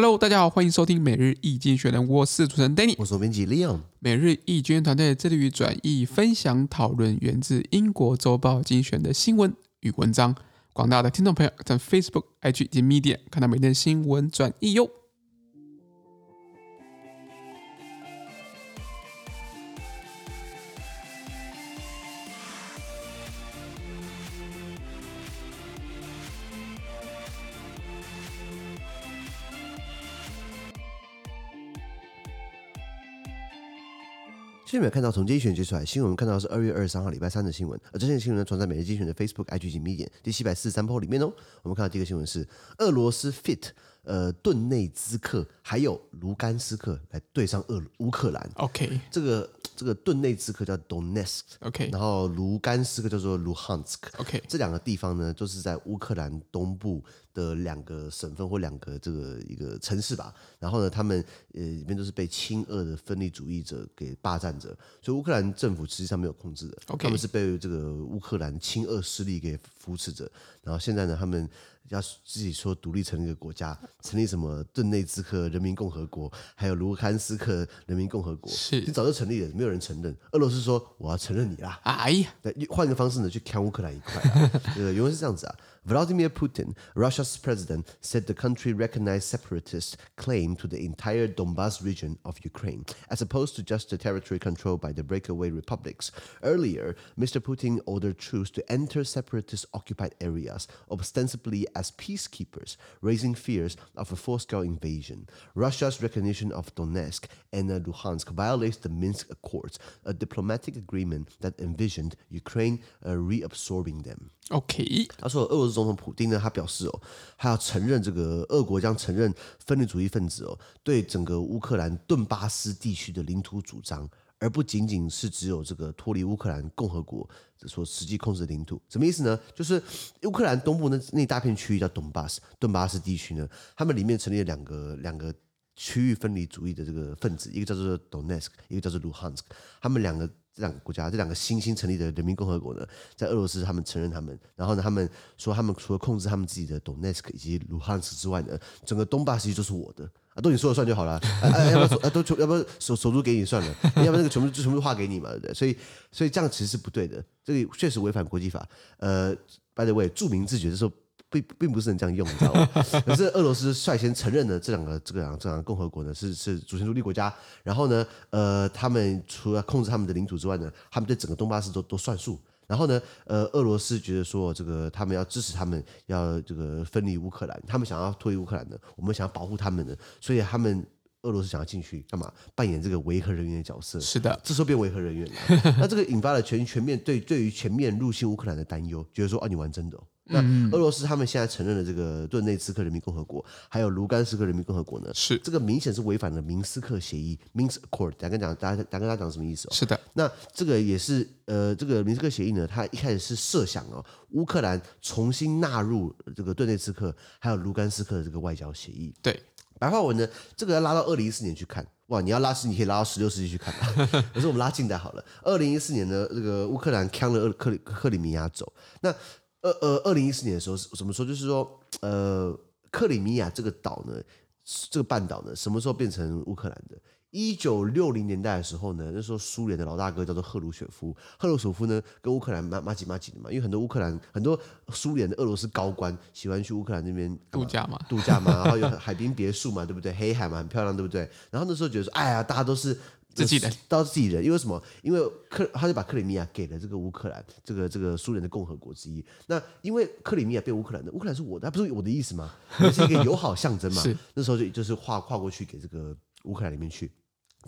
Hello，大家好，欢迎收听每日易经济学人，我是主持人 Danny，我是编辑 Leon。每日一经济团队致力于转译、分享、讨论源自英国周报精选的新闻与文章。广大的听众朋友在 Facebook、IG 以及 Media 看到每天新闻转译哟。现在有看到从精选接出来新闻，我们看到是二月二十三号礼拜三的新闻，而这些新闻呢，传在每日精选的 Facebook、IG 及 Medium 第七百四十三铺里面哦。我们看到第一个新闻是俄罗斯 fit 呃顿内兹克还有卢甘斯克来对上俄乌克兰。OK，这个这个顿内兹克叫 Donetsk，OK，然后卢甘斯克叫做 Luhansk，OK，这两个地方呢，都是在乌克兰东部。的两个省份或两个这个一个城市吧，然后呢，他们呃里面都是被亲俄的分离主义者给霸占着，所以乌克兰政府实际上没有控制的.他们是被这个乌克兰亲俄势力给扶持着，然后现在呢，他们要自己说独立成立一个国家，成立什么顿内兹克人民共和国，还有卢甘斯克人民共和国，是。你早就成立了，没有人承认，俄罗斯说我要承认你啦，哎呀，换一个方式呢去抢乌克兰一块，啊，对原来是这样子啊。Vladimir Putin, Russia's president, said the country recognized separatist claim to the entire Donbas region of Ukraine, as opposed to just the territory controlled by the breakaway republics. Earlier, Mr. Putin ordered troops to enter separatist occupied areas, ostensibly as peacekeepers, raising fears of a full-scale invasion. Russia's recognition of Donetsk and Luhansk violates the Minsk Accords, a diplomatic agreement that envisioned Ukraine uh, reabsorbing them. OK，他说俄罗斯总统普丁呢，他表示哦，他要承认这个俄国将承认分离主义分子哦对整个乌克兰顿巴斯地区的领土主张，而不仅仅是只有这个脱离乌克兰共和国所实际控制的领土。什么意思呢？就是乌克兰东部那那大片区域叫顿巴斯，顿巴斯地区呢，他们里面成立了两个两个区域分离主义的这个分子，一个叫做 Donetsk，一个叫做 Luhansk，他们两个。这两个国家，这两个新兴成立的人民共和国呢，在俄罗斯他们承认他们，然后呢，他们说他们除了控制他们自己的 Donetsk 以及卢汉斯之外呢，整个东巴其实就是我的啊，都你说了算就好了，啊 啊、要不要啊都要不要首首都给你算了，要不然那个全部就全部划给你嘛，对不对？所以所以这样其实是不对的，这个确实违反国际法。呃，by the way，著名自决的时候。并并不是能这样用，你知道吗？可是俄罗斯率先承认了这两个这个两个这两个共和国呢是是主权独立国家，然后呢，呃，他们除了控制他们的领土之外呢，他们对整个东巴斯都都算数。然后呢，呃，俄罗斯觉得说这个他们要支持他们，要这个分离乌克兰，他们想要脱离乌克兰的，我们想要保护他们的，所以他们俄罗斯想要进去干嘛？扮演这个维和人员的角色。是的，这时候变维和人员了。那这个引发了全全面对对于全面入侵乌克兰的担忧，觉得说啊，你玩真的哦。那俄罗斯他们现在承认了这个顿内茨克人民共和国，还有卢甘斯克人民共和国呢？是这个明显是违反了明斯克协议 （Minsk Accord）。大家讲，大家大家跟大家讲什么意思哦？是的。那这个也是呃，这个明斯克协议呢，它一开始是设想哦，乌克兰重新纳入这个顿内茨克还有卢甘斯克的这个外交协议。对，白话文呢，这个要拉到二零一四年去看。哇，你要拉是你可以拉到十六世纪去看，可是我们拉近代好了。二零一四年呢，这个乌克兰抢了克里克里米亚走，那。呃呃，二零一四年的时候怎么说？就是说，呃，克里米亚这个岛呢，这个半岛呢，什么时候变成乌克兰的？一九六零年代的时候呢，那时候苏联的老大哥叫做赫鲁雪夫，赫鲁雪夫呢跟乌克兰麻麻吉麻吉的嘛，因为很多乌克兰很多苏联的俄罗斯高官喜欢去乌克兰那边度假嘛，度假嘛，然后有海滨别墅嘛，对不对？黑海嘛，很漂亮，对不对？然后那时候觉得说，哎呀，大家都是。自己人，到自己人，因为什么？因为克他就把克里米亚给了这个乌克兰，这个这个苏联的共和国之一。那因为克里米亚被乌克兰的，乌克兰是我的，他不是我的意思吗？也是一个友好象征嘛。是那时候就就是划跨过去给这个乌克兰里面去。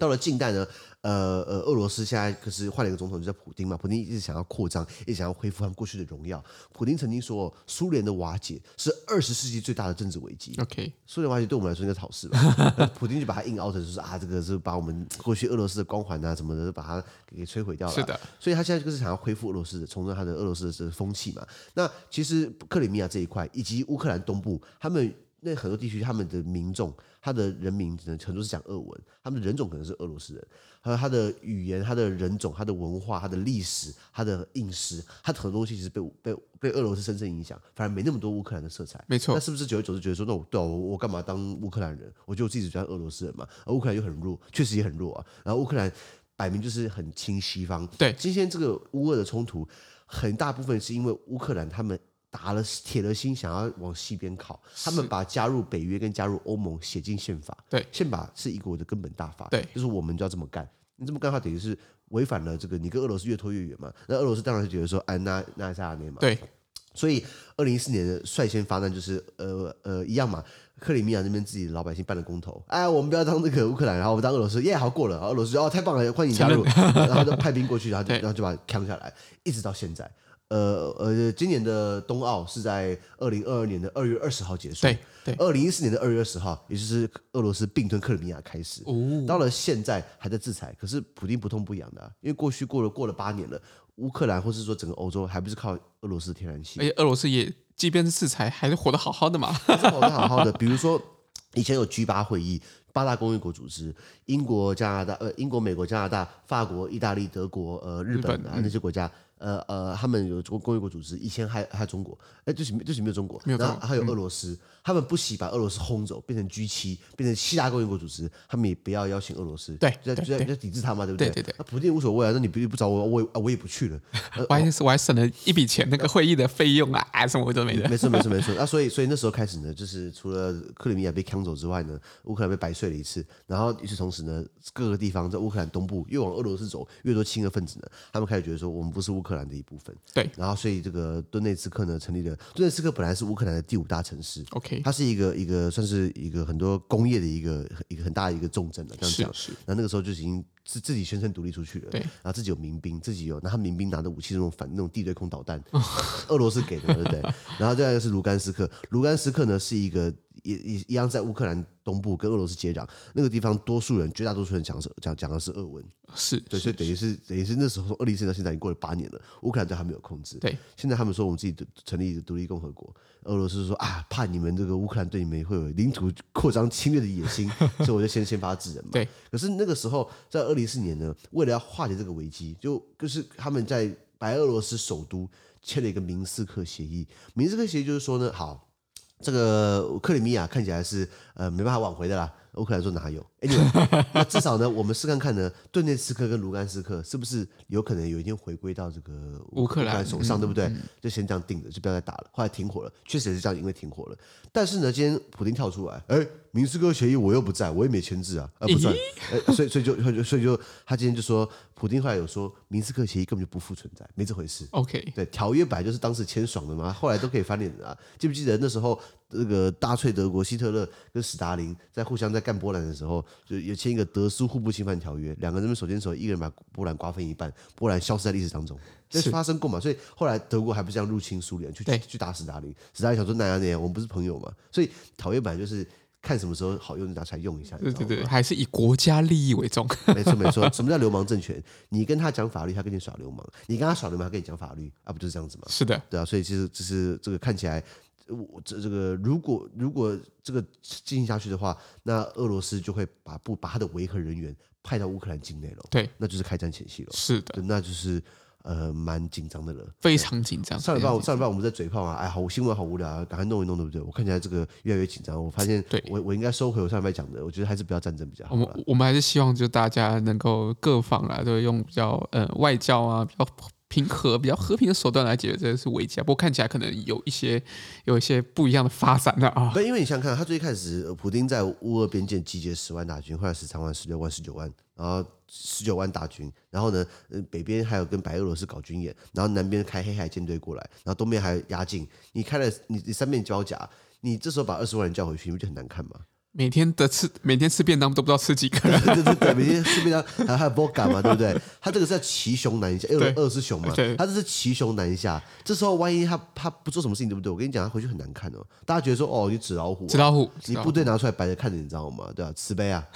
到了近代呢，呃呃，俄罗斯现在可是换了一个总统，就叫普京嘛。普京一直想要扩张，一直想要恢复他们过去的荣耀。普京曾经说，苏联的瓦解是二十世纪最大的政治危机。OK，苏联瓦解对我们来说应该是好事吧？普京就把它硬凹成，就是啊，这个是把我们过去俄罗斯的光环啊什么的，把它给摧毁掉了。是的，所以他现在就是想要恢复俄罗斯的，重振他的俄罗斯的这个风气嘛。那其实克里米亚这一块以及乌克兰东部，他们。那很多地区他们的民众，他的人民可能很多是讲俄文，他们的人种可能是俄罗斯人，还有他的语言、他的人种、他的文化、他的历史、他的饮食，他很多东西其实被被被俄罗斯深深影响，反而没那么多乌克兰的色彩。没错，那是不是久而久之觉得说，那我对、啊、我我干嘛当乌克兰人？我觉得我自己只当俄罗斯人嘛。而乌克兰又很弱，确实也很弱啊。然后乌克兰摆明就是很亲西方。对，今天这个乌俄的冲突，很大部分是因为乌克兰他们。打了铁了心想要往西边靠，他们把加入北约跟加入欧盟写进宪法。对，宪法是一国的根本大法。对，就是我们就要这么干。你这么干的话，等于是违反了这个，你跟俄罗斯越拖越远嘛。那俄罗斯当然是觉得说，哎，那那在哪里嘛？对。所以，二零一四年的率先发难就是，呃呃，一样嘛。克里米亚那边自己的老百姓办了公投，哎，我们不要当这个乌克兰，然后我们当俄罗斯，耶，好过了。然后俄罗斯说，哦，太棒了，欢迎加入，然后就派兵过去，然后就 然后就把它扛下来，一直到现在。呃呃，今年的冬奥是在二零二二年的二月二十号结束。对对，二零一四年的二月二十号，也就是俄罗斯并吞克里米亚开始。哦，到了现在还在制裁，可是普京不痛不痒的、啊，因为过去过了过了八年了，乌克兰或是说整个欧洲还不是靠俄罗斯的天然气？而且俄罗斯也即便是制裁，还是活得好好的嘛，还是活得好好的。比如说以前有 G 八会议，八大工业国组织，英国、加拿大、呃，英国、美国、加拿大、法国、意大利、德国、呃，日本啊、嗯、那些国家。呃呃，他们有工工业国组织，以前还还有中国，哎，就是就是没有中国，没有然后还有俄罗斯，嗯、他们不惜把俄罗斯轰走，变成 G 七，变成七大工业国组织，他们也不要邀请俄罗斯，对，就在就在就抵制他嘛，对不对？对对对。那普京无所谓啊，那你不不找我，我我也不去了。我还我还省了一笔钱，那个会议的费用啊，啊什么都没的。没事没事没事。那所以所以那时候开始呢，就是除了克里米亚被抢走之外呢，乌克兰被白睡了一次，然后与此同时呢，各个地方在乌克兰东部越往俄罗斯走，越多亲俄分子呢，他们开始觉得说，我们不是乌克兰的一部分。对，然后所以这个顿内茨克呢，成立了。顿内茨克本来是乌克兰的第五大城市，OK，它是一个一个算是一个很多工业的一个一个很大的一个重镇了，这样讲。是是。那那个时候就已经自自己宣称独立出去了，对。然后自己有民兵，自己有，那他民兵拿的武器是那种反那种地对空导弹，俄罗斯给的，对不对？然后第二个是卢甘斯克，卢甘斯克呢是一个。也也一样，在乌克兰东部跟俄罗斯接壤，那个地方多数人，绝大多数人讲是讲讲的是俄文，是对，所以等于是等于是那时候从二零一四年到现在已经过了八年了，乌克兰都还没有控制。对，现在他们说我们自己成立一个独立共和国，俄罗斯说啊，怕你们这个乌克兰对你们会有领土扩张侵略的野心，所以我就先先发制人嘛。对，可是那个时候在二零一四年呢，为了要化解这个危机，就就是他们在白俄罗斯首都签了一个明斯克协议，明斯克协议就是说呢，好。这个克里米亚看起来是呃没办法挽回的啦。乌克兰说哪有？Anyway，那至少呢，我们试看看呢，顿涅茨克跟卢甘斯克是不是有可能有一天回归到这个乌克兰手上，对不对？嗯嗯、就先这样定着，就不要再打了。后来停火了，确实也是这样，因为停火了。但是呢，今天普京跳出来，哎，明斯克协议我又不在，我也没签字啊，呃，不算。哎，所以所以就所以就，所以就他今天就说，普京后来有说，明斯克协议根本就不复存在，没这回事。OK，对，条约本来就是当时签爽的嘛，后来都可以翻脸的啊。记不记得那时候这个大粹德国希特勒跟史达林在互相在干波兰的时候，就也签一个德苏互不侵犯条约，两个人手牵手，一个人把波兰瓜分一半，波兰消失在历史当中，这是发生过嘛？所以后来德国还不是这样入侵苏联，去去打史达林，史达林想说那样那样，我们不是朋友嘛？所以条约本来就是看什么时候好用就拿出来用一下，对对对，还是以国家利益为重。没错没错，什么叫流氓政权？你跟他讲法律，他跟你耍流氓；你跟他耍流氓，他跟你讲法律，啊，不就是这样子吗？是的，对啊，所以其实就是这个看起来。我这这个如果如果这个进行下去的话，那俄罗斯就会把不把他的维和人员派到乌克兰境内了。对，那就是开战前夕了。是的，那就是呃蛮紧张的了，非常紧张。上礼拜上礼拜我们在嘴炮啊，哎，好新闻好无聊啊，赶快弄一弄，对不对？我看起来这个越来越紧张。我发现，对我我应该收回我上礼拜讲的，我觉得还是不要战争比较好。我们我们还是希望就大家能够各方啊，都用比较呃外交啊比较。平和比较和平的手段来解决这个是危机啊，不过看起来可能有一些有一些不一样的发展的啊。对，因为你想想看，他最一开始，普丁在乌俄边界集结十万大军，后来十三万、十六万、十九万，然后十九万大军，然后呢，北边还有跟白俄罗斯搞军演，然后南边开黑海舰队过来，然后东边还压境，你开了你你三面交甲，你这时候把二十万人叫回去，你不就很难看吗？每天的吃，每天吃便当都不知道吃几个人。对 对对，每天吃便当，还还有波嘎嘛，对不对？他这个是在骑熊难下，因为二是熊嘛，他这是骑熊难下。这时候万一他他不做什么事情，对不对？我跟你讲，他回去很难看哦。大家觉得说，哦，你纸老虎，纸老虎，你部队拿出来摆着看着，你知道吗？对吧？慈悲啊。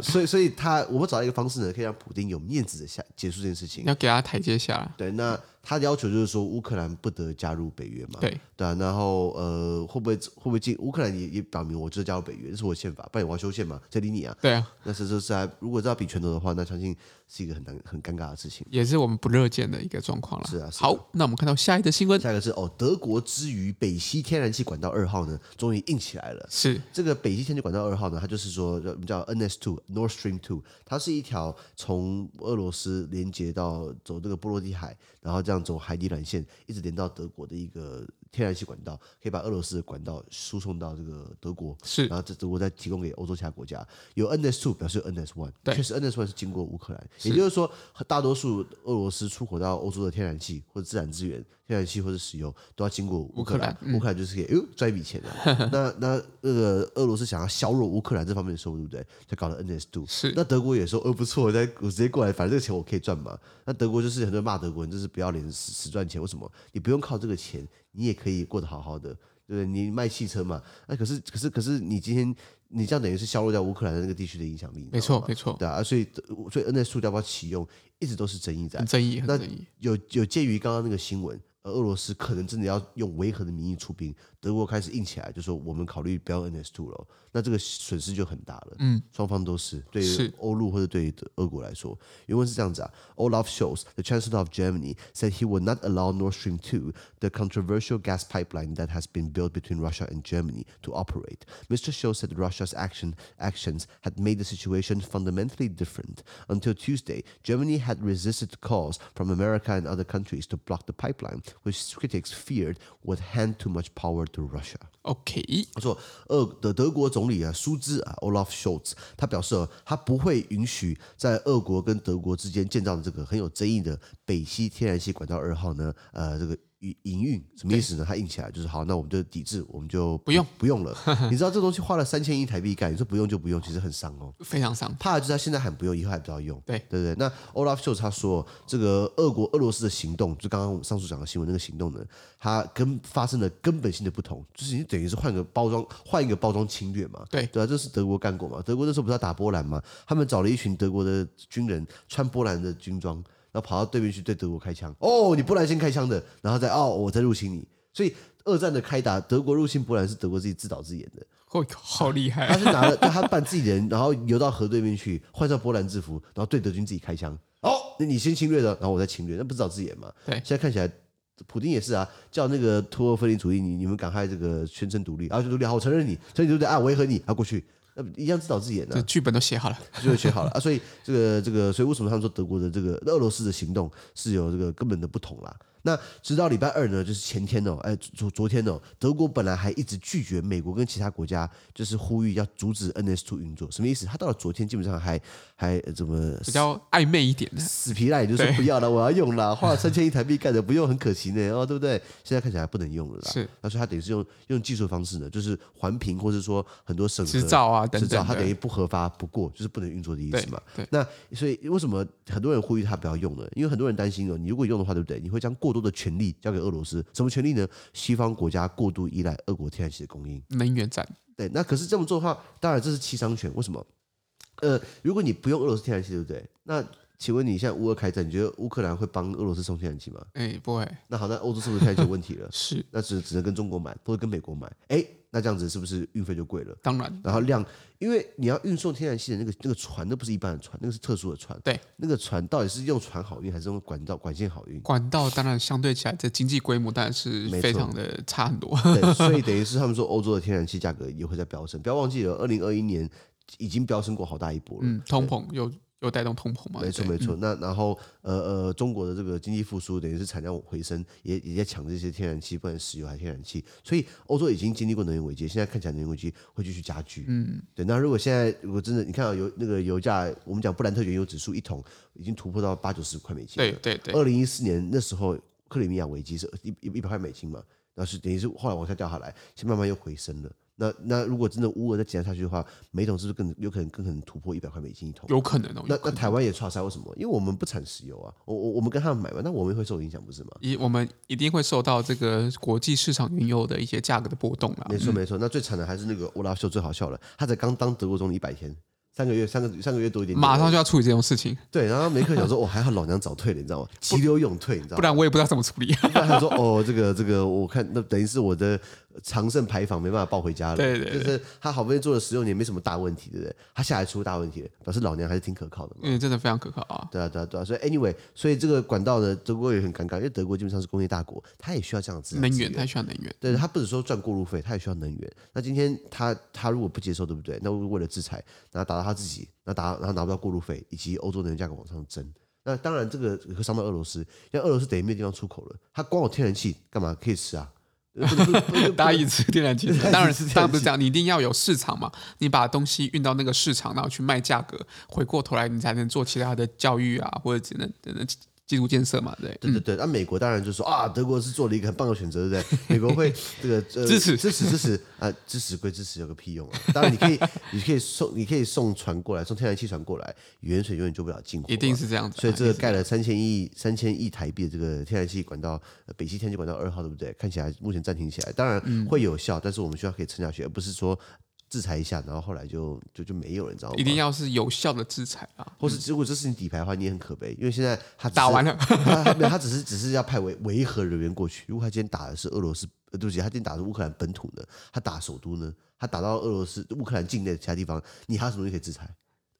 所以，所以他我们找到一个方式呢，可以让普丁有面子的下结束这件事情。要给他台阶下。对，那他的要求就是说乌克兰不得加入北约嘛，对。对啊，然后呃会不会会不会进乌克兰也也表明我就是加入北约，这是我宪法，不然我要修宪嘛，谁理你啊？对啊，那是这是啊如果这要比拳头的话，那相信是一个很难很尴尬的事情，也是我们不乐见的一个状况了。是啊，是啊好，那我们看到下一个新闻，下一个是哦，德国之于北溪天然气管道二号呢，终于硬起来了。是这个北溪天然气管道二号呢，它就是说我们叫 NS Two North Stream Two，它是一条从俄罗斯连接到走这个波罗的海，然后这样走海底缆线，一直连到德国的一个天然气管道，可以把俄罗斯的管道输送到这个德国，是，然后这德国再提供给欧洲其他国家。有 NS Two 表示有 NS One，确实 NS One 是经过乌克兰，也就是说，大多数俄罗斯出口到欧洲的天然气或者自然资源。天然气或者石油都要经过乌克兰，乌克兰、就是可以哎呦赚一笔钱 的。那那那个俄罗斯想要削弱乌克兰这方面的收入，对不对？就搞了 NS2。是。那德国也说，呃不错，我再我直接过来，反正这个钱我可以赚嘛。那德国就是很多人骂德国人，就是不要脸死死赚钱。为什么？你不用靠这个钱，你也可以过得好好的，对不对？你卖汽车嘛。那可是可是可是你今天你这样等于是削弱掉乌克兰的那个地区的影响力。没错没错。对啊，所以所以 NS2 要不要启用，一直都是争议在。争议，很争议。有有鉴于刚刚那个新闻。而俄罗斯可能真的要用维和的名义出兵，德国开始硬起来，就说我们考虑不要 NS2 了，那这个损失就很大了。嗯，双方都是对于欧陆或者对于俄国来说，原文是这样子啊。Olaf Scholz, the Chancellor of Germany, said he would not allow Nord Stream 2, the controversial gas pipeline that has been built between Russia and Germany, to operate. Mr. Scholz said Russia's action actions had made the situation fundamentally different. Until Tuesday, Germany had resisted calls from America and other countries to block the pipeline. which critics feared would hand too much power to Russia. OK，他说，俄的德国总理啊，舒兹啊，Olaf Scholz，他表示，他不会允许在俄国跟德国之间建造的这个很有争议的北溪天然气管道二号呢，呃，这个。营营运什么意思呢？他硬起来就是好，那我们就抵制，我们就不，用不用了。你知道这东西花了三千亿台币干，你说不用就不用，其实很伤哦，非常伤。怕的就是他现在喊不用，以后还不要用。对对对。那 Olaf Scholz 他说，这个俄国俄罗斯的行动，就刚刚我们上述讲的新闻那个行动呢，它跟发生了根本性的不同，就是你等于是换个包装，换一个包装侵略嘛。对对啊，这是德国干过嘛？德国那时候不是要打波兰嘛？他们找了一群德国的军人，穿波兰的军装。然后跑到对面去对德国开枪，哦，你波兰先开枪的，然后再哦，我再入侵你。所以二战的开打，德国入侵波兰是德国自己自导自演的，哦，好厉害！他是拿了他扮自己人，然后游到河对面去，换上波兰制服，然后对德军自己开枪。哦，那你先侵略的，然后我再侵略，那不自导自演吗？对，现在看起来，普京也是啊，叫那个托尔分离主义，你你们赶快这个宣称独立，啊，就独立，好，我承认你，承认对不对啊？维和你，啊，过去。那一样自导自演的，这剧本都写好了，就写好了啊！所以这个这个，所以为什么他们说德国的这个俄罗斯的行动是有这个根本的不同啦？那直到礼拜二呢，就是前天哦，哎，昨昨天哦，德国本来还一直拒绝美国跟其他国家，就是呼吁要阻止 NS2 运作，什么意思？他到了昨天基本上还还怎么比较暧昧一点的，死皮赖脸就说不要了，我要用了，花了三千亿台币干的，不用很可惜呢，哦，对不对？现在看起来不能用了啦。是，那所以他等于是用用技术方式呢，就是环评或者说很多审核执照啊等等，他等于不合法不过，就是不能运作的意思嘛。对，那所以为什么很多人呼吁他不要用呢？因为很多人担心哦，你如果用的话，对不对？你会将过多的权利交给俄罗斯什么权利呢？西方国家过度依赖俄国天然气的供应，能源战。对，那可是这么做的话，当然这是七伤拳。为什么？呃，如果你不用俄罗斯天然气，对不对？那请问你现在乌俄开战，你觉得乌克兰会帮俄罗斯送天然气吗？哎，不会。那好，那欧洲是不是开始有问题了？是，那只只能跟中国买，或者跟美国买。哎。那这样子是不是运费就贵了？当然，然后量，因为你要运送天然气的那个那个船，那不是一般的船，那个是特殊的船。对，那个船到底是用船好运，还是用管道管线好运？管道当然相对起来，这经济规模当然是非常的差很多。对，所以等于是他们说欧洲的天然气价格也会在飙升。不要忘记了，二零二一年已经飙升过好大一波了。嗯，通膨有。有带动通膨嘛？没错没错。那然后呃呃，中国的这个经济复苏等于是产量回升，也也在抢这些天然气，不管石油还是天然气。所以欧洲已经经历过能源危机，现在看起来能源危机会继续加剧。嗯，对。那如果现在如果真的你看到油那个油价，我们讲布兰特原油指数一桶已经突破到八九十块美金。对对对。二零一四年那时候克里米亚危机是一一一百块美金嘛，然后是等于是后来往下掉下来，现在慢慢又回升了。那那如果真的乌俄再减下去的话，每桶是不是更有可能更可能突破一百块美金一桶？有可能哦。那那台湾也差塞，为什么？因为我们不产石油啊，我我我们跟他们买嘛，那我们会受影响不是吗？一我们一定会受到这个国际市场原油的一些价格的波动啦。没错没错，那最惨的还是那个 Olaf Scholz 最好笑了，他才刚当德国总理一百天，三个月，三个三个月多一点点，马上就要处理这种事情。对，然后梅克想说，哦，还好老娘早退了，你知道吗？急流勇退，你知道吗？不然我也不知道怎么处理。他说，哦，这个这个，我看那等于是我的。长盛牌坊没办法抱回家了，对对，对，就是他好不容易做了十六年，没什么大问题，对不对？他下来出大问题了，表示老娘还是挺可靠的嘛。嗯，真的非常可靠啊。对啊，对啊，对啊。所以 anyway，所以这个管道的，德国也很尴尬，因为德国基本上是工业大国，他也需要这样子能源，他需要能源。对，他不只说赚过路费，他也需要能源。那今天他他如果不接受，对不对？那为了制裁，然后打到他自己，那达然后拿不到过路费，以及欧洲能源价格往上增。那当然这个会伤到俄罗斯，因为俄罗斯等于没有地方出口了，他光有天然气干嘛可以吃啊？大家一直天然气，当然当然不是这样，你一定要有市场嘛。你把东西运到那个市场，然后去卖价格，回过头来你才能做其他的教育啊，或者只能等等。基础建设嘛，对对对对，那、啊、美国当然就说啊，德国是做了一个很棒的选择，对不对？美国会这个、呃、支持支持支持啊，支持归支持，有个屁用啊！当然你可以你可以送你可以送船过来，送天然气船过来，远水永远救不了近火，一定是这样子。所以这个盖了三千亿三千亿台币的这个天然气管道，北溪天然气管道二号，对不对？看起来目前暂停起来，当然会有效，嗯、但是我们需要可以撑下去，而不是说。制裁一下，然后后来就就就没有了，你知道吗？一定要是有效的制裁啊！或是如果这是你底牌的话，你也很可悲，因为现在他打完了，他没有，他只是只是要派维维和人员过去。如果他今天打的是俄罗斯，呃，对不起，他今天打的是乌克兰本土呢，他打首都呢，他打到俄罗斯乌克兰境内的其他地方，你还有什么东西可以制裁？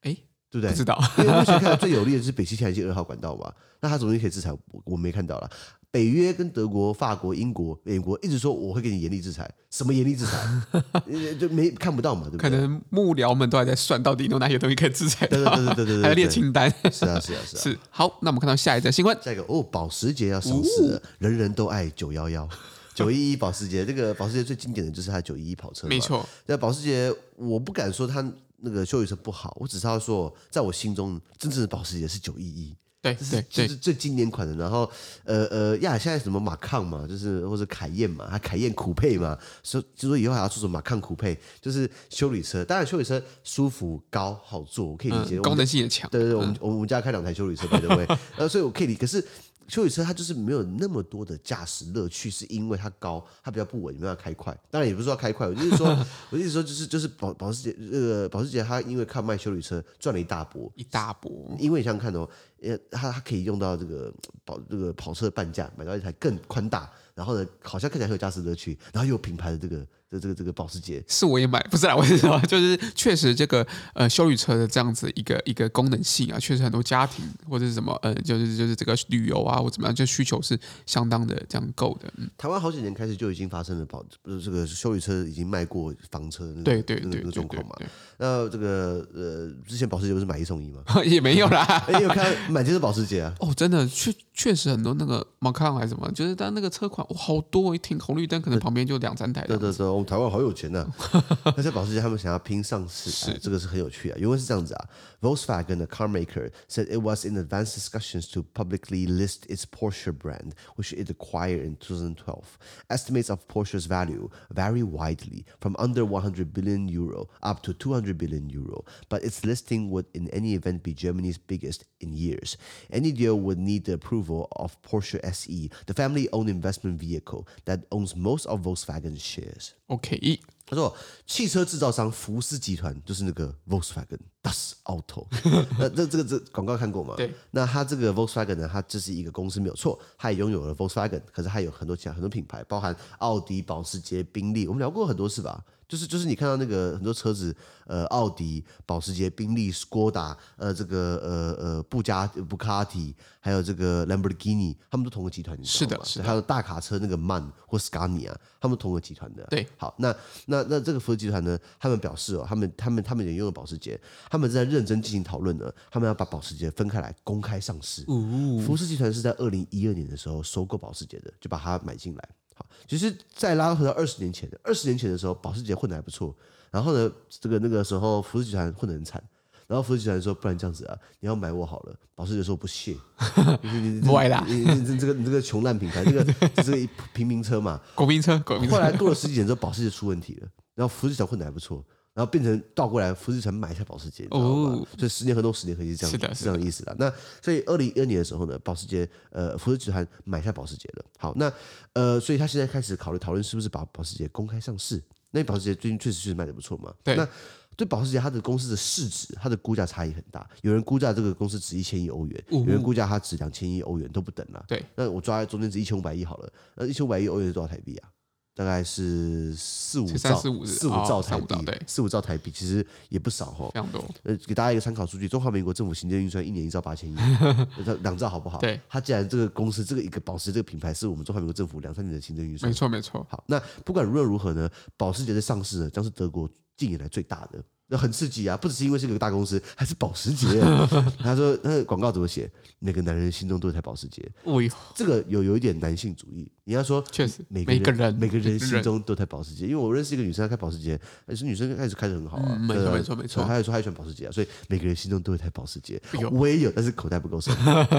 哎，对不对？不知道，因为目前看来最有利的是北溪天然气二号管道吧，那他什么东西可以制裁？我我没看到了。北约跟德国、法国、英国、美国一直说我会给你严厉制裁，什么严厉制裁？就没看不到嘛，对不对？可能幕僚们都还在算，到底有哪些东西可以制裁？对对对对对对，还要列清单。是啊是啊是啊。是好，那我们看到下一则新闻，下一个哦，保时捷要上市了，哦、人人都爱九幺幺、九一一保时捷。这个保时捷最经典的就是它九一一跑车，没错。那保时捷，我不敢说它那个修理车不好，我只是要说，在我心中真正的保时捷是九一一。对，这是就是最经典款的。然后，呃呃，呀，现在什么马抗嘛，就是或者凯宴嘛，还凯宴酷配嘛，说就说以后还要出什么马抗酷配，就是修理车。当然，修理车舒服、高、好坐，我可以理解。功能性也强。对对对，我们我们家开两台修理车，对不对？呃，所以我可以理解。可是。修理车它就是没有那么多的驾驶乐趣，是因为它高，它比较不稳，你们要开快。当然也不是说要开快，我就是说，我意思说就是就是保保时捷这个保时捷，它因为靠卖修理车赚了一大波，一大波。因为你想想看哦，呃，他他可以用到这个跑这个跑车的半价，买到一台更宽大，然后呢，好像看起来很有驾驶乐趣，然后又有品牌的这个。这这个这个保时捷是我也买，不是啦，我是说，就是确实这个呃修旅车的这样子一个一个功能性啊，确实很多家庭或者是什么呃，就是就是这个旅游啊或怎么样，就需求是相当的这样够的。嗯，台湾好几年开始就已经发生了保，不是这个修旅车已经卖过房车的那对对对那个状况嘛。那这个呃，之前保时捷不是买一送一吗？也没有啦，也有看满街是保时捷啊。哦，真的确确实很多那个马卡还是什么，就是但那个车款、哦、好多，一停红绿灯可能旁边就两三台。对对对。台湾好有钱呐、啊！那在保时捷，他们想要拼上市，是、哎、这个是很有趣啊。原文是这样子啊：Volkswagen, the car maker, said it was in advanced discussions to publicly list its Porsche brand, which it acquired in 2012. Estimates of Porsche's value vary widely, from under 100 billion euro up to 200 billion euro. But its listing would, in any event, be Germany's biggest in years. Any deal would need the approval of Porsche SE, the family-owned investment vehicle that owns most of Volkswagen's shares. OK，他说，汽车制造商福斯集团就是那个 Volkswagen，Das Auto。那这这个这广告看过吗？对。那它这个 Volkswagen 呢，它这是一个公司没有错，它也拥有了 Volkswagen，可是它有很多其他很多品牌，包含奥迪、保时捷、宾利，我们聊过很多次吧。就是就是你看到那个很多车子，呃，奥迪、保时捷、宾利、斯柯达，呃，这个呃呃布加布卡迪，还有这个兰博基尼，他们都同个集团，你知道吗？是的，是的。还有大卡车那个 MAN 或斯卡尼亚，他们同个集团的。对，好，那那那这个福特集团呢，他们表示哦，他们他们他们也用了保时捷，他们正在认真进行讨论呢，他们要把保时捷分开来公开上市。哦，福斯集团是在二零一二年的时候收购保时捷的，就把它买进来。其实再拉回到二十年前，二十年前的时候，保时捷混的还不错。然后呢，这个那个时候福斯集团混得很惨。然后福斯集团说：“不然这样子啊，你要买我好了。”保时捷说：“不屑，不爱啦。你你这个你这个穷烂品牌，这个这是个平民车嘛，国民车。国民车。后来过了十几年之后，保时捷出问题了。然后福斯集团混得还不错。”然后变成倒过来，福斯集团买下保时捷，你知道吗？哦、所以十年河东，十年河西，这样是的，是这样的意思啦。那所以二零一二年的时候呢，保时捷呃，福士集团买下保时捷了。好，那呃，所以他现在开始考虑讨论是不是把保时捷公开上市。那保时捷最近确实确实卖的不错嘛。对。那对保时捷，它的公司的市值，它的估价差异很大。有人估价这个公司值一千亿欧元，有人估价它值两千亿欧元都不等了。对，那我抓在中间值一千五百亿好了。那一千五百亿欧元是多少台币啊？大概是四五兆，四五兆台币，四五兆台币，其实也不少哈。非常多。呃，给大家一个参考数据：中华民国政府行政预算一年一兆八千亿，两兆好不好？对。它既然这个公司这个一个保时这个品牌是我们中华民国政府两三年的行政预算，没错没错。好，那不管无论如何呢，保时捷的上市呢，将是德国近年来最大的。那很刺激啊！不只是因为是个大公司，还是保时捷。他说：“那个广告怎么写？每个男人心中都有台保时捷。”哦哟，这个有有一点男性主义。你要说，确实，每个人每个人心中都有台保时捷。因为我认识一个女生，她开保时捷，而且女生开始开的很好啊。没错没错没错。她也说她喜欢保时捷啊，所以每个人心中都有台保时捷。我也有，但是口袋不够深。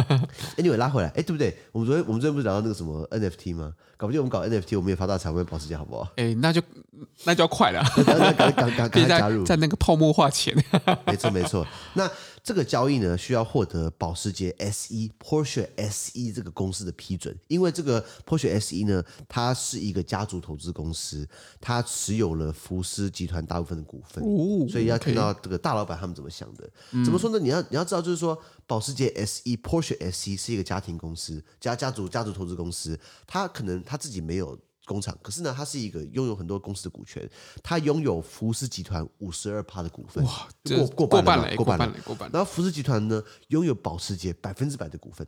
Anyway，拉回来，哎，对不对？我们昨天我们昨天不是聊到那个什么 NFT 吗？搞不定我们搞 NFT，我们也发大财，我们保时捷好不好？哎，那就那就要快了，赶赶赶赶快加入，在那个泡沫化前。没错没错，那这个交易呢，需要获得保时捷 SE Porsche SE 这个公司的批准，因为这个 Porsche SE 呢，它是一个家族投资公司，它持有了福斯集团大部分的股份，哦、所以要听到这个大老板他们怎么想的。嗯、怎么说呢？你要你要知道，就是说保时捷 SE Porsche SE 是一个家庭公司，家家族家族投资公司，他可能他自己没有。工厂，可是呢，它是一个拥有很多公司的股权，它拥有福斯集团五十二趴的股份，哇，过过半了，过半了，过半了。然后福斯集团呢，拥有保时捷百分之百的股份，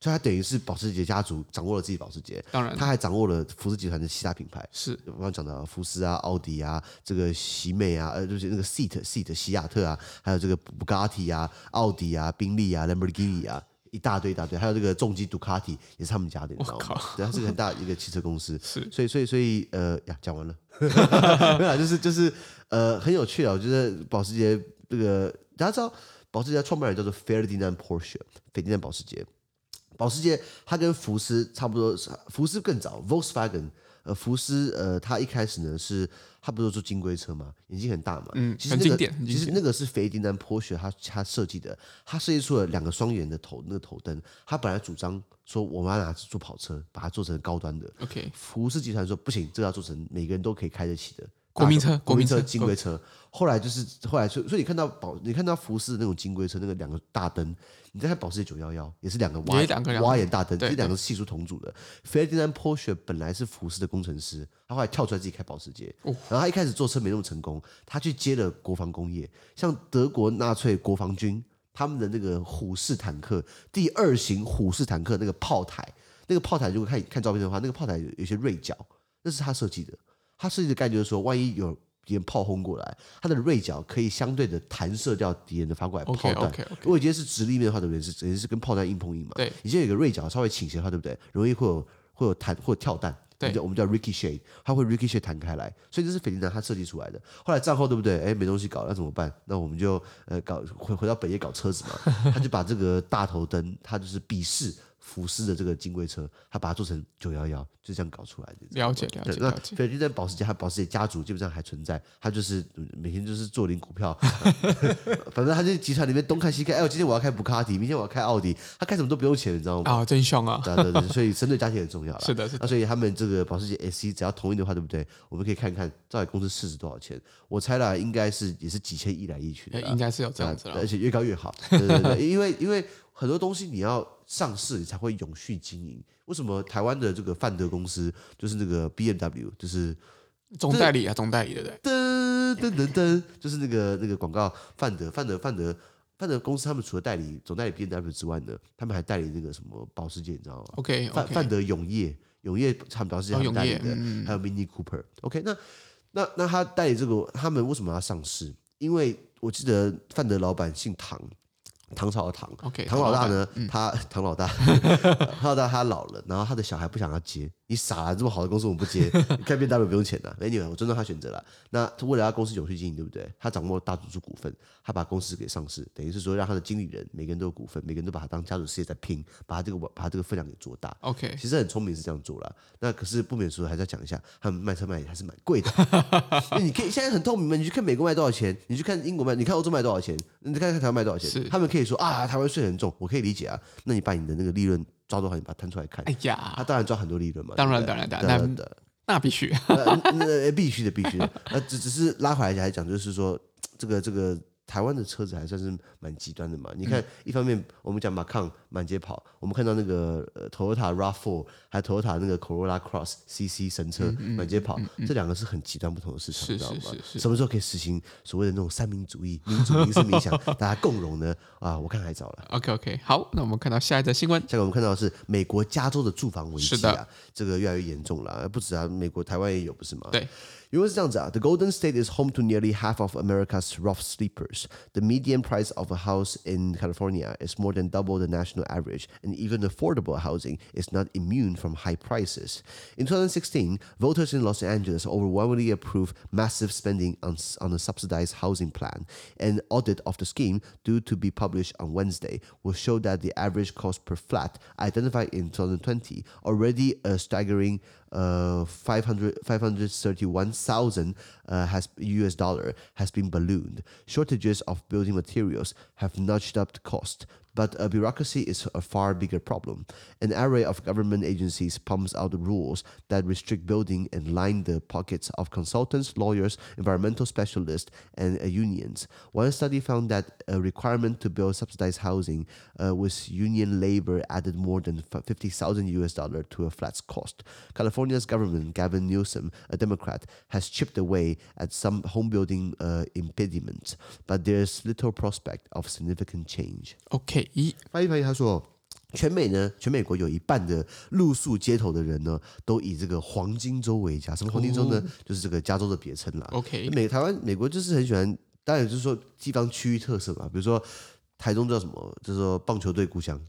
所以它等于是保时捷家族掌握了自己保时捷，当然，它还掌握了福斯集团的其他品牌，是。我刚刚讲的福斯啊、奥迪啊、这个喜美啊，呃，就是那个 Seat Seat 西雅特啊，还有这个布加迪啊、奥迪啊、宾利啊、Lamborghini 啊。一大堆一大堆，还有这个重机杜卡迪也是他们家的，你知道吗？对，它是个很大一个汽车公司。是，所以所以所以呃呀，讲完了，没有，就是就是呃很有趣啊。我觉得保时捷这个大家知道，保时捷创办人叫做 Ferdinand Porsche，斐迪南保时捷。保时捷它跟福斯差不多，福斯更早，Volkswagen。呃，福斯呃，他一开始呢是，他不是做金龟车嘛，眼睛很大嘛，嗯，其实那个其实那个是费迪南坡雪他他设计的，他设计出了两个双圆的头那个头灯，他本来主张说我们要拿去做跑车，把它做成高端的，OK，福斯集团说不行，这个要做成每个人都可以开得起的。国民车，国民车，金龟车。后来就是后来，所以所以你看到保，你看到福斯的那种金龟车，那个两个大灯，你再看保时捷九幺幺，也是两个挖挖眼大灯，这两个是系数同组的。费迪南·波雪本来是福斯的工程师，他后来跳出来自己开保时捷。然后他一开始做车没那么成功，他去接了国防工业，像德国纳粹国防军他们的那个虎式坦克，第二型虎式坦克那个炮台，那个炮台如果看看照片的话，那个炮台有有些锐角，那是他设计的。它设计的概念就是说，万一有敌人炮轰过来，它的锐角可以相对的弹射掉敌人的发过来炮弹。Okay, okay, okay. 如果今天是直立面的话，对不对？是直接是跟炮弹硬碰硬嘛？对。你现在有个锐角稍微倾斜的话，对不对？容易会有会有弹或跳弹。对。我们叫 Ricky Shade，它会 Ricky Shade 弹开来。所以这是斐迪南他设计出来的。后来战后对不对？哎，没东西搞，那怎么办？那我们就呃搞回回到北野搞车子嘛。他就把这个大头灯，他就是鄙视。福斯的这个金龟车，他把它做成九幺幺，就这样搞出来的。了解了解。那所以就在保时捷，他保时捷家族基本上还存在，他就是每天就是做零股票，反正他这集团里面东看西看。哎，我今天我要开布卡迪，明天我要开奥迪，他开什么都不用钱，你知道吗？啊，真香啊！对对对，所以针对家庭很重要了。是的，是的。那所以他们这个保时捷 SE 只要同意的话，对不对？我们可以看看到底公司市值多少钱？我猜了，应该是也是几千亿来亿去的。应该是有这样子，而且越高越好。对对对，因为因为很多东西你要。上市你才会永续经营。为什么台湾的这个范德公司就是那个 BMW，就是总代理啊，总代理对不对？噔噔噔噔，就是那个那个广告范德范德范德范德公司，他们除了代理总代理 BMW 之外呢，他们还代理那个什么保时捷，你知道吗？OK，范范德永业永业他们保时捷他们代理的，还有 Mini Cooper。OK，那那那他代理这个，他们为什么要上市？因为我记得范德老板姓唐。唐朝的唐唐老大呢？嗯、他唐老大，唐老大他老了，然后他的小孩不想要接。你傻了，这么好的公司我们不接，你开 BMW 不用钱的、啊。Anyway，我尊重他选择了。那为了他公司永续经营，对不对？他掌握大多数股份，他把公司给上市，等于是说让他的经理人每个人都有股份，每个人都把他当家族事业在拼，把他这个把他这个分量给做大。OK，其实很聪明是这样做了。那可是不免说还是要讲一下，他们卖车卖还是蛮贵的。因为你可以现在很透明嘛，你去看美国卖多少钱，你去看英国卖，你看欧洲卖多少钱，你看看台湾卖多少钱。他们可以说啊，台湾税很重，我可以理解啊。那你把你的那个利润。抓多少，你把它摊出来看。哎呀，他当然赚很多利润嘛。当然，当然，当然，那那必须，那必须的，必须的。那只只是拉回来来讲，就是说，这个这个。台湾的车子还算是蛮极端的嘛？你看，一方面我们讲马抗满街跑，我们看到那个呃 Toyota Rav4，还有 Toyota 那个 Corolla Cross CC 神车满街跑，这两个是很极端不同的市场，你知道吗？什么时候可以实行所谓的那种三民主义、民主、民思、民享，大家共荣呢？啊，我看还早了。OK OK，好，那我们看到下一则新闻。下一个我们看到的是美国加州的住房危机啊，的这个越来越严重了，不止啊，美国台湾也有，不是吗？对。因为是这样子啊，The Golden State is home to nearly half of America's rough sleepers. The median price of a house in California is more than double the national average, and even affordable housing is not immune from high prices. In 2016, voters in Los Angeles overwhelmingly approved massive spending on, on a subsidized housing plan. An audit of the scheme, due to be published on Wednesday, will show that the average cost per flat identified in 2020 already a staggering uh, 500, 531,000 uh, has US dollar has been ballooned. Shortages of building materials have nudged up the cost, but uh, bureaucracy is a far bigger problem. An array of government agencies pumps out rules that restrict building and line the pockets of consultants, lawyers, environmental specialists, and uh, unions. One study found that a requirement to build subsidized housing uh, with union labor added more than 50,000 US dollar to a flat's cost. California's government, Gavin Newsom, a Democrat, has chipped away at some home building uh, impediments, but there's little prospect of significant change. 一翻译翻译，他说，全美呢，全美国有一半的露宿街头的人呢，都以这个黄金周为家。什么黄金周呢？哦、就是这个加州的别称啦。OK，美台湾美国就是很喜欢，当然就是说地方区域特色嘛，比如说台中叫什么，就是说棒球队故乡。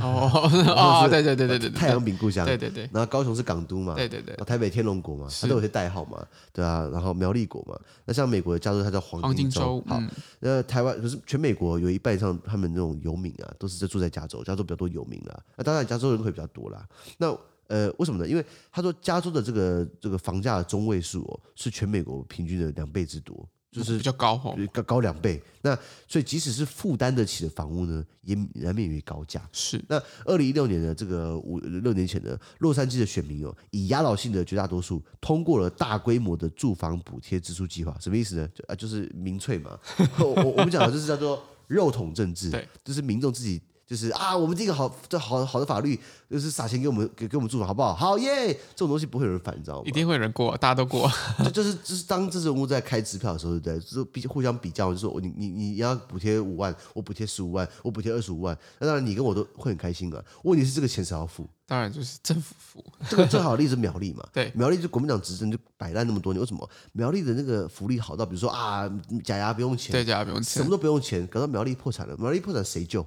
哦 哦，对对对对对，太阳饼故乡，对对对，然后高雄是港都嘛，对对对，台北天龙国嘛，它都有些代号嘛，对啊，然后苗栗国嘛，那像美国的加州，它叫黄金州，好，那台湾可是全美国有一半以上他们那种游民啊，都是在住在加州，加州比较多游民啦，那当然加州人口比较多啦，那呃为什么呢？因为他说加州的这个这个房价的中位数哦，是全美国平均的两倍之多。就是比较高哈，高高两倍。那所以即使是负担得起的房屋呢，也难免于高价。是。那二零一六年的这个五六年前呢，洛杉矶的选民哦，以压倒性的绝大多数通过了大规模的住房补贴支出计划。什么意思呢？就啊，就是民粹嘛。我我们讲的就是叫做肉桶政治，对，就是民众自己。就是啊，我们这个好，这好好的法律，就是撒钱给我们，给给我们住房，好不好？好耶！这种东西不会有人反，你知道吗？一定会有人过，大家都过。就就是就是当这种人物在开支票的时候，对不对？就是比互相比较，就是说你你你要补贴五万，我补贴十五万，我补贴二十五万，那当然你跟我都会很开心啊。问题是这个钱谁要付？当然就是政府付。这个最好的例子是苗栗嘛？对，苗栗就国民党执政就摆烂那么多年，为什么？苗栗的那个福利好到，比如说啊，假牙不用钱，对，假牙不用钱，什么都不用钱，搞到苗栗破产了。苗栗破产谁救？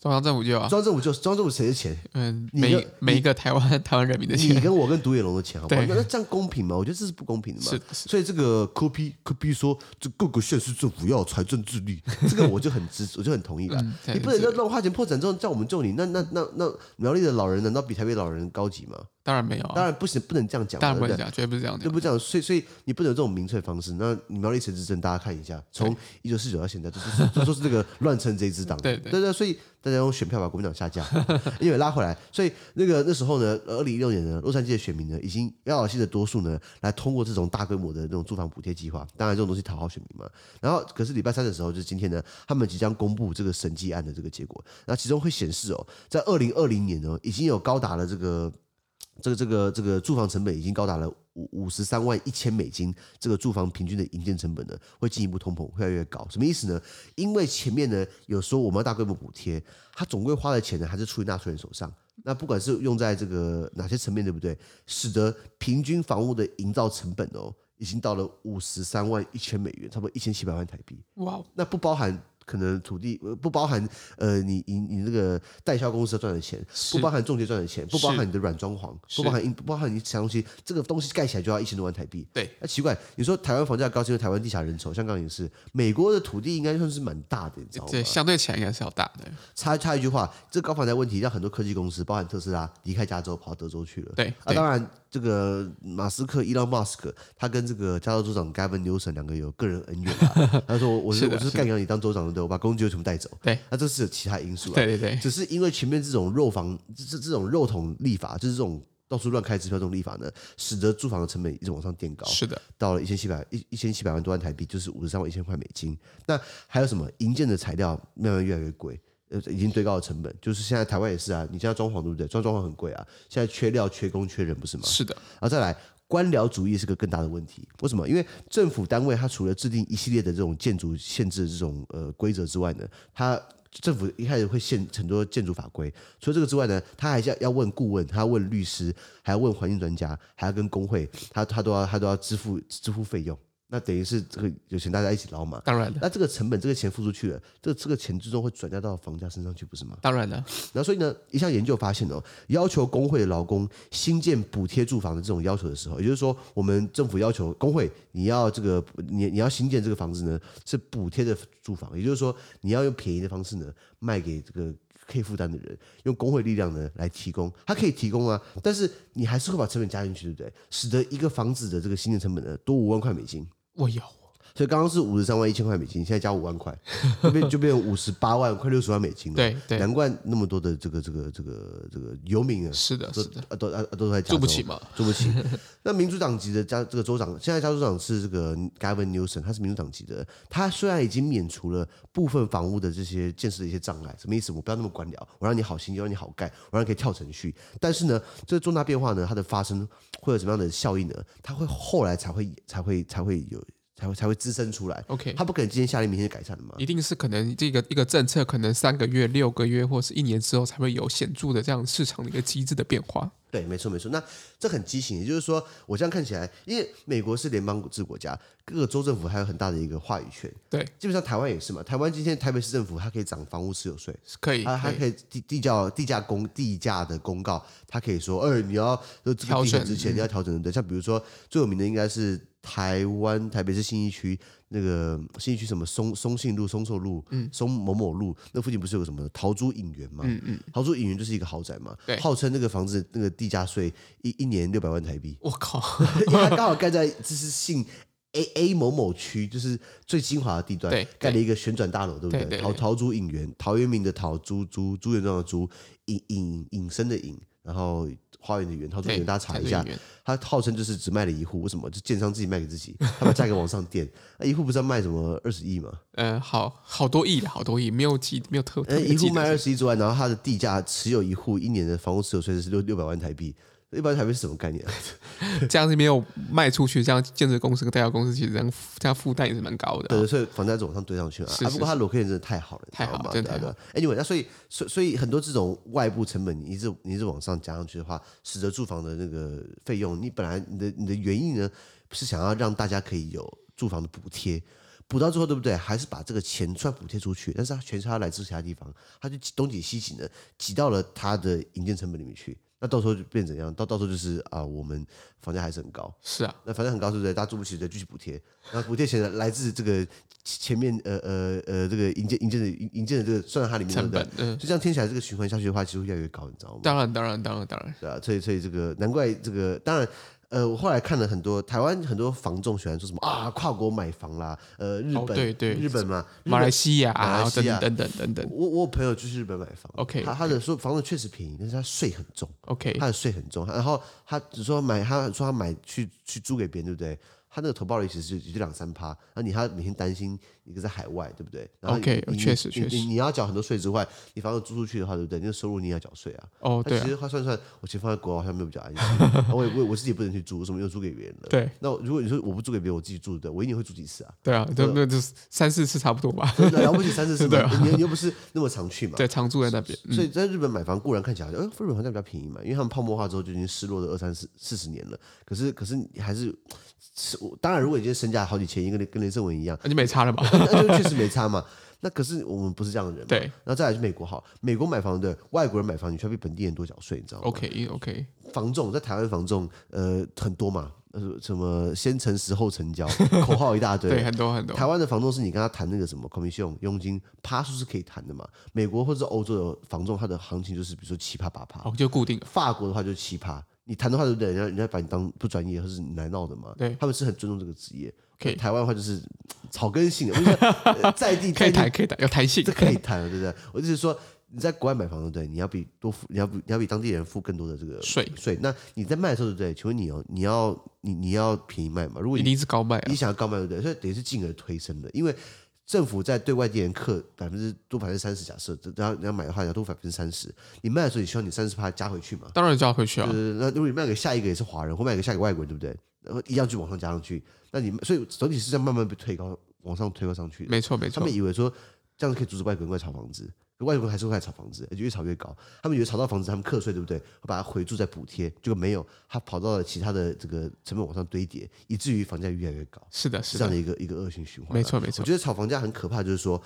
中央政府就啊，中央政府就中央政府谁的钱？嗯，每个每一个台湾台湾人民的钱，你跟我跟独眼龙的钱，好不好？对那这样公平吗？我觉得这是不公平的嘛。是是，所以这个柯 P 柯 P 说，这各个县市政府要有财政自律，这个我就很支持，我就很同意了。嗯、你不能让乱花钱破产之后叫我们救你，那那那那苗栗的老人难道比台北老人高级吗？当然没有，当然不行，不能这样讲。当然不能这样，绝对不是这样讲，绝不这样。所以，所以你不能有这种民粹方式。那你苗栗谁执政？大家看一下，从一九四九到现在，就是就说是这个乱称这一支党。对对对，所以大家用选票把国民党下架，因为拉回来。所以那个那时候呢，二零一六年呢，洛杉矶的选民呢，已经压倒性的多数呢，来通过这种大规模的那种住房补贴计划。当然，这种东西讨好选民嘛。然后，可是礼拜三的时候，就是今天呢，他们即将公布这个审计案的这个结果。那其中会显示哦，在二零二零年呢，已经有高达了这个。这个这个这个住房成本已经高达了五五十三万一千美金，这个住房平均的营建成本呢，会进一步通膨，会越来越高。什么意思呢？因为前面呢有说我们要大规模补贴，它总归花的钱呢还是出于纳税人手上。那不管是用在这个哪些层面，对不对？使得平均房屋的营造成本哦，已经到了五十三万一千美元，差不多一千七百万台币。哇，那不包含。可能土地不包含呃，你你你那个代销公司赚的钱，不包含中介赚的钱，不包含你的软装潢，不包含不包含你其他东西，这个东西盖起来就要一千多万台币。对，那奇怪，你说台湾房价高是因为台湾地下人稠，香港也是，美国的土地应该算是蛮大的，你知道吗？对，相对起来应该是要大的。插插一句话，这高房价问题让很多科技公司，包含特斯拉离开加州跑到德州去了。对，啊，当然。这个马斯克伊隆马斯克，他跟这个加州州长 Gavin Newsom 两个有个人恩怨啊。他说我：“我是我是干掉你当州长的，对，我把工具全部带走。”对，那这是有其他因素啊。对对对，只是因为前面这种肉房，这这种肉桶立法，就是这种到处乱开支票这种立法呢，使得住房的成本一直往上垫高。是的，到了一千七百一一千七百万多万台币，就是五十三万一千块美金。那还有什么营建的材料慢慢越来越贵，呃，已经堆高的成本。就是现在台湾也是啊，你现在装潢对不对？装装潢很贵啊，现在缺料、缺工、缺人，不是吗？是的。然后再来，官僚主义是个更大的问题。为什么？因为政府单位它除了制定一系列的这种建筑限制的这种呃规则之外呢，它政府一开始会限很多建筑法规，除了这个之外呢，他还是要要问顾问，他要问律师，还要问环境专家，还要跟工会，他他都要他都要支付支付费用。那等于是这个有钱大家一起捞嘛？当然的。那这个成本，这个钱付出去了，这这个钱最终会转嫁到房价身上去，不是吗？当然的。然后所以呢，一项研究发现哦，要求工会的劳工新建补贴住房的这种要求的时候，也就是说，我们政府要求工会你要这个你你要新建这个房子呢，是补贴的住房，也就是说，你要用便宜的方式呢卖给这个可以负担的人，用工会力量呢来提供，它可以提供啊，但是你还是会把成本加进去，对不对？使得一个房子的这个新建成本呢多五万块美金。我有，所以刚刚是五十三万一千块美金，现在加五万块，就变就变成五十八万，快六十万美金了。对对，难怪那么多的这个这个这个这个游民啊，是的，是的，都啊都都在加住不起嘛，住不起。那民主党籍的加这个州长，现在加州长是这个 Gavin Newsom，他是民主党籍的。他虽然已经免除了部分房屋的这些建设的一些障碍，什么意思？我不要那么官僚，我让你好心就让你好盖，我让你可以跳程序。但是呢，这个重大变化呢，它的发生会有什么样的效应呢？它会后来才会才会才会有。才会才会滋生出来。OK，他不可能今天下令明天就改善的嘛？一定是可能这个一个政策，可能三个月、六个月或是一年之后才会有显著的这样市场的一个机制的变化。对，没错没错。那这很畸形，也就是说，我这样看起来，因为美国是联邦制国家，各个州政府还有很大的一个话语权。对，基本上台湾也是嘛。台湾今天台北市政府它可以涨房屋持有税，可以，它还可以地地价地价公地价的公告，它可以说，哎，你要这个地价之前你要调整的。像比如说最有名的应该是。台湾台北市信义区那个信义区什么松松信路、松寿路、嗯、松某某路，那附近不是有个什么陶朱隐园吗？嗯嗯，陶朱隐园就是一个豪宅嘛，对，号称那个房子那个地价税一一年六百万台币。我靠，因为它刚好盖在就是信 A A 某某区，就是最精华的地段，对，盖了一个旋转大楼，对不对？陶陶朱隐园，陶渊明的陶朱朱朱元璋的朱隐隐隐身的隐，然后。花园的园，陶朱园，大家查一下，他号称就是只卖了一户，为什么？就建商自己卖给自己，他把价格往上垫。那一户不是要卖什么二十亿吗？呃，好好多亿了，好多亿，没有记，没有特。呃，一户卖二十亿之外，然后他的地价持有一户一年的房屋持有税是六六百万台币。一般台北是什么概念啊？这样子没有卖出去，这样建设公司跟代销公司其实这样这样负担也是蛮高的。对，所以房价就往上堆上去了。是是是啊，不过它 location 真的太好了，太好了，真的太好。Anyway，那所以所所以很多这种外部成本，你一直你一直往上加上去的话，使得住房的那个费用，你本来你的你的原意呢，是想要让大家可以有住房的补贴，补到最后对不对？还是把这个钱算补贴出去，但是它全是它来自其他地方，它就东挤西挤的挤到了它的营建成本里面去。那到时候就变怎样？到到时候就是啊，我们房价还是很高。是啊，那房价很高，是不是？大家住不起，再继续补贴。那补贴钱来自这个前面呃呃呃这个营建营建的营建的这个算在它里面成本。嗯，就这样听起来，这个循环下去的话，其实会越来越高，你知道吗？当然，当然，当然，当然。对啊，所以所以这个难怪这个当然。呃，我后来看了很多台湾很多房仲喜欢说什么啊，跨国买房啦，呃，日本、哦、对对日本嘛，马来西亚、马来西亚等等等等。我我有朋友就去日本买房，OK，他他的说房子确实便宜，但是他税很重，OK，他的税很重，然后他只说买，他说他买去去租给别人，对不对？他那个投报率其实也就两三趴，那你还每天担心一个在海外，对不对？然后 OK，确实确实，你你要缴很多税之外，你房子租出去的话，对不对？你的收入你也要缴税啊。哦，对。其实他算算，我其实放在国外好像没有比较安心。我也我我自己不能去租，为什么又租给别人了？对。那如果你说我不租给别人，我自己住的，我一年会住几次啊？对啊，对，那就三四次差不多吧。了不起三四次，对。你你又不是那么常去嘛？对，常住在那边。所以在日本买房固然看起来，呃，日本房价比较便宜嘛，因为他们泡沫化之后就已经失落了二三四四十年了。可是可是你还是。是，当然，如果你今天身价好几千亿，跟跟连胜文一样，那就没差了吧？那就确实没差嘛。那可是我们不是这样的人嘛。对。然后再来是美国好，美国买房的外国人买房，你需要比本地人多缴税，你知道吗？OK OK。房仲在台湾房仲呃很多嘛，呃什么先诚实后成交，口号一大堆。对，很多很多。台湾的房仲是你跟他谈那个什么 commission 佣金趴数是可以谈的嘛？美国或者欧洲的房仲，它的行情就是比如说七趴八趴，哦，就固定。法国的话就是七趴。你谈的话，对不对？人家人家把你当不专业，或是你来闹的嘛？对，他们是很尊重这个职业。可以，台湾的话就是草根性的，我觉得在地可以谈，可以谈，有弹性，这可以谈，对不对？我就是说，你在国外买房子，对，你要比多付，你要比你要比当地人付更多的这个税税。那你在卖的时候，对不对？请问你哦，你要你你要便宜卖嘛？如果你一定是高卖、啊，你想要高卖，对不对？所以等于是进而推升的，因为政府在对外地人课百分之多百分之三十，假设然后你要买的话，要多百分之三十。你卖的时候，你希望你三十趴加回去嘛？当然加回去啊。对，那如果你卖给下一个也是华人，或卖给下一个外国人，对不对？然后一样去往上加上去。那你所以整体是在慢慢被推高，往上推高上去。没错没错。他们以为说这样子可以阻止外国人过来炒房子。外国人还是会来炒房子，就越炒越高。他们以为炒到房子，他们课税，对不对？会把它回住再补贴，结果没有，他跑到了其他的这个成本往上堆叠，以至于房价越来越高。是的，是的，是这样的一个一个恶性循环。没错，没错。我觉得炒房价很可怕，就是说，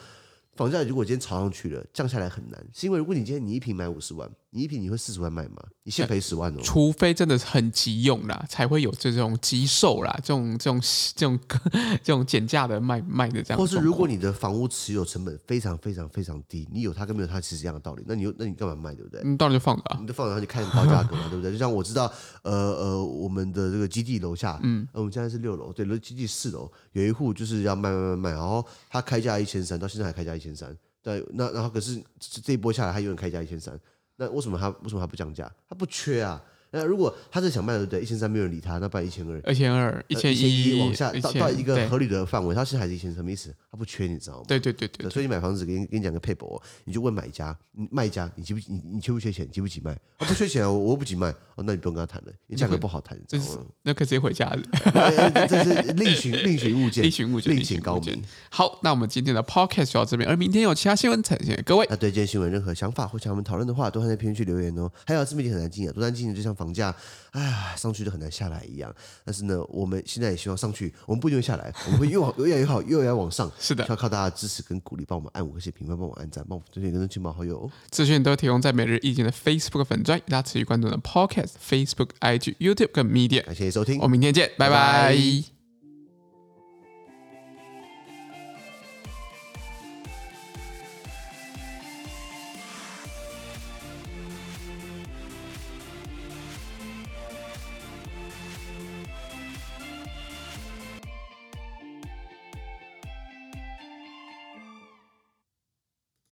房价如果今天炒上去了，降下来很难，是因为如果你今天你一平买五十万。你一瓶你会四十万卖吗？你现赔十万哦。除非真的是很急用啦，才会有这种急售啦，这种这种这种 这种减价的卖卖的这样。或是如果你的房屋持有成本非常非常非常低，你有它跟没有它其实一样的道理。那你那你干嘛卖，对不对？你当然就放着啊，你就放着，你看高价格嘛，对不对？就像我知道，呃呃，我们的这个基地楼下，嗯，我们现在是六楼，对，楼基地四楼有一户就是要卖卖卖卖，然后他开价一千三，到现在还开价一千三，对，那然后可是这一波下来，他永远开价一千三。那为什么他为什么他不降价？他不缺啊。那如果他是想卖的，对不对？一千三没有人理他，那办一千二、一千二、一千一往下到到一个合理的范围，他现在还是一千，什么意思？他不缺，你知道吗？对对对对，对，所以你买房子，给你给你讲个撇步，你就问买家、卖家，你急不你你缺不缺钱？急不急卖？他不缺钱啊，我我不急卖哦，那你不用跟他谈了，你价格不好谈，这是那可以直接回家了。这是 另寻另寻物件，另寻物件，另请高明。好，那我们今天的 podcast 就到这边，而明天有其他新闻呈现给各位。那对这些新闻任何想法或想我们讨论的话，都在评论区留言哦。还有自媒体很难进啊，多难进就像房价。啊，上去就很难下来一样。但是呢，我们现在也希望上去，我们不一定会下来，我们会越往越来越好，越来越往上。是的，要靠大家支持跟鼓励，帮我们按五颗星评分，帮我们按赞，帮我们推荐跟亲朋好友。资讯都提供在每日意见的 Facebook 粉专，大家持续关注的 Podcast、Facebook、IG、YouTube 跟 Media。感谢收听，我们明天见，拜拜。拜拜。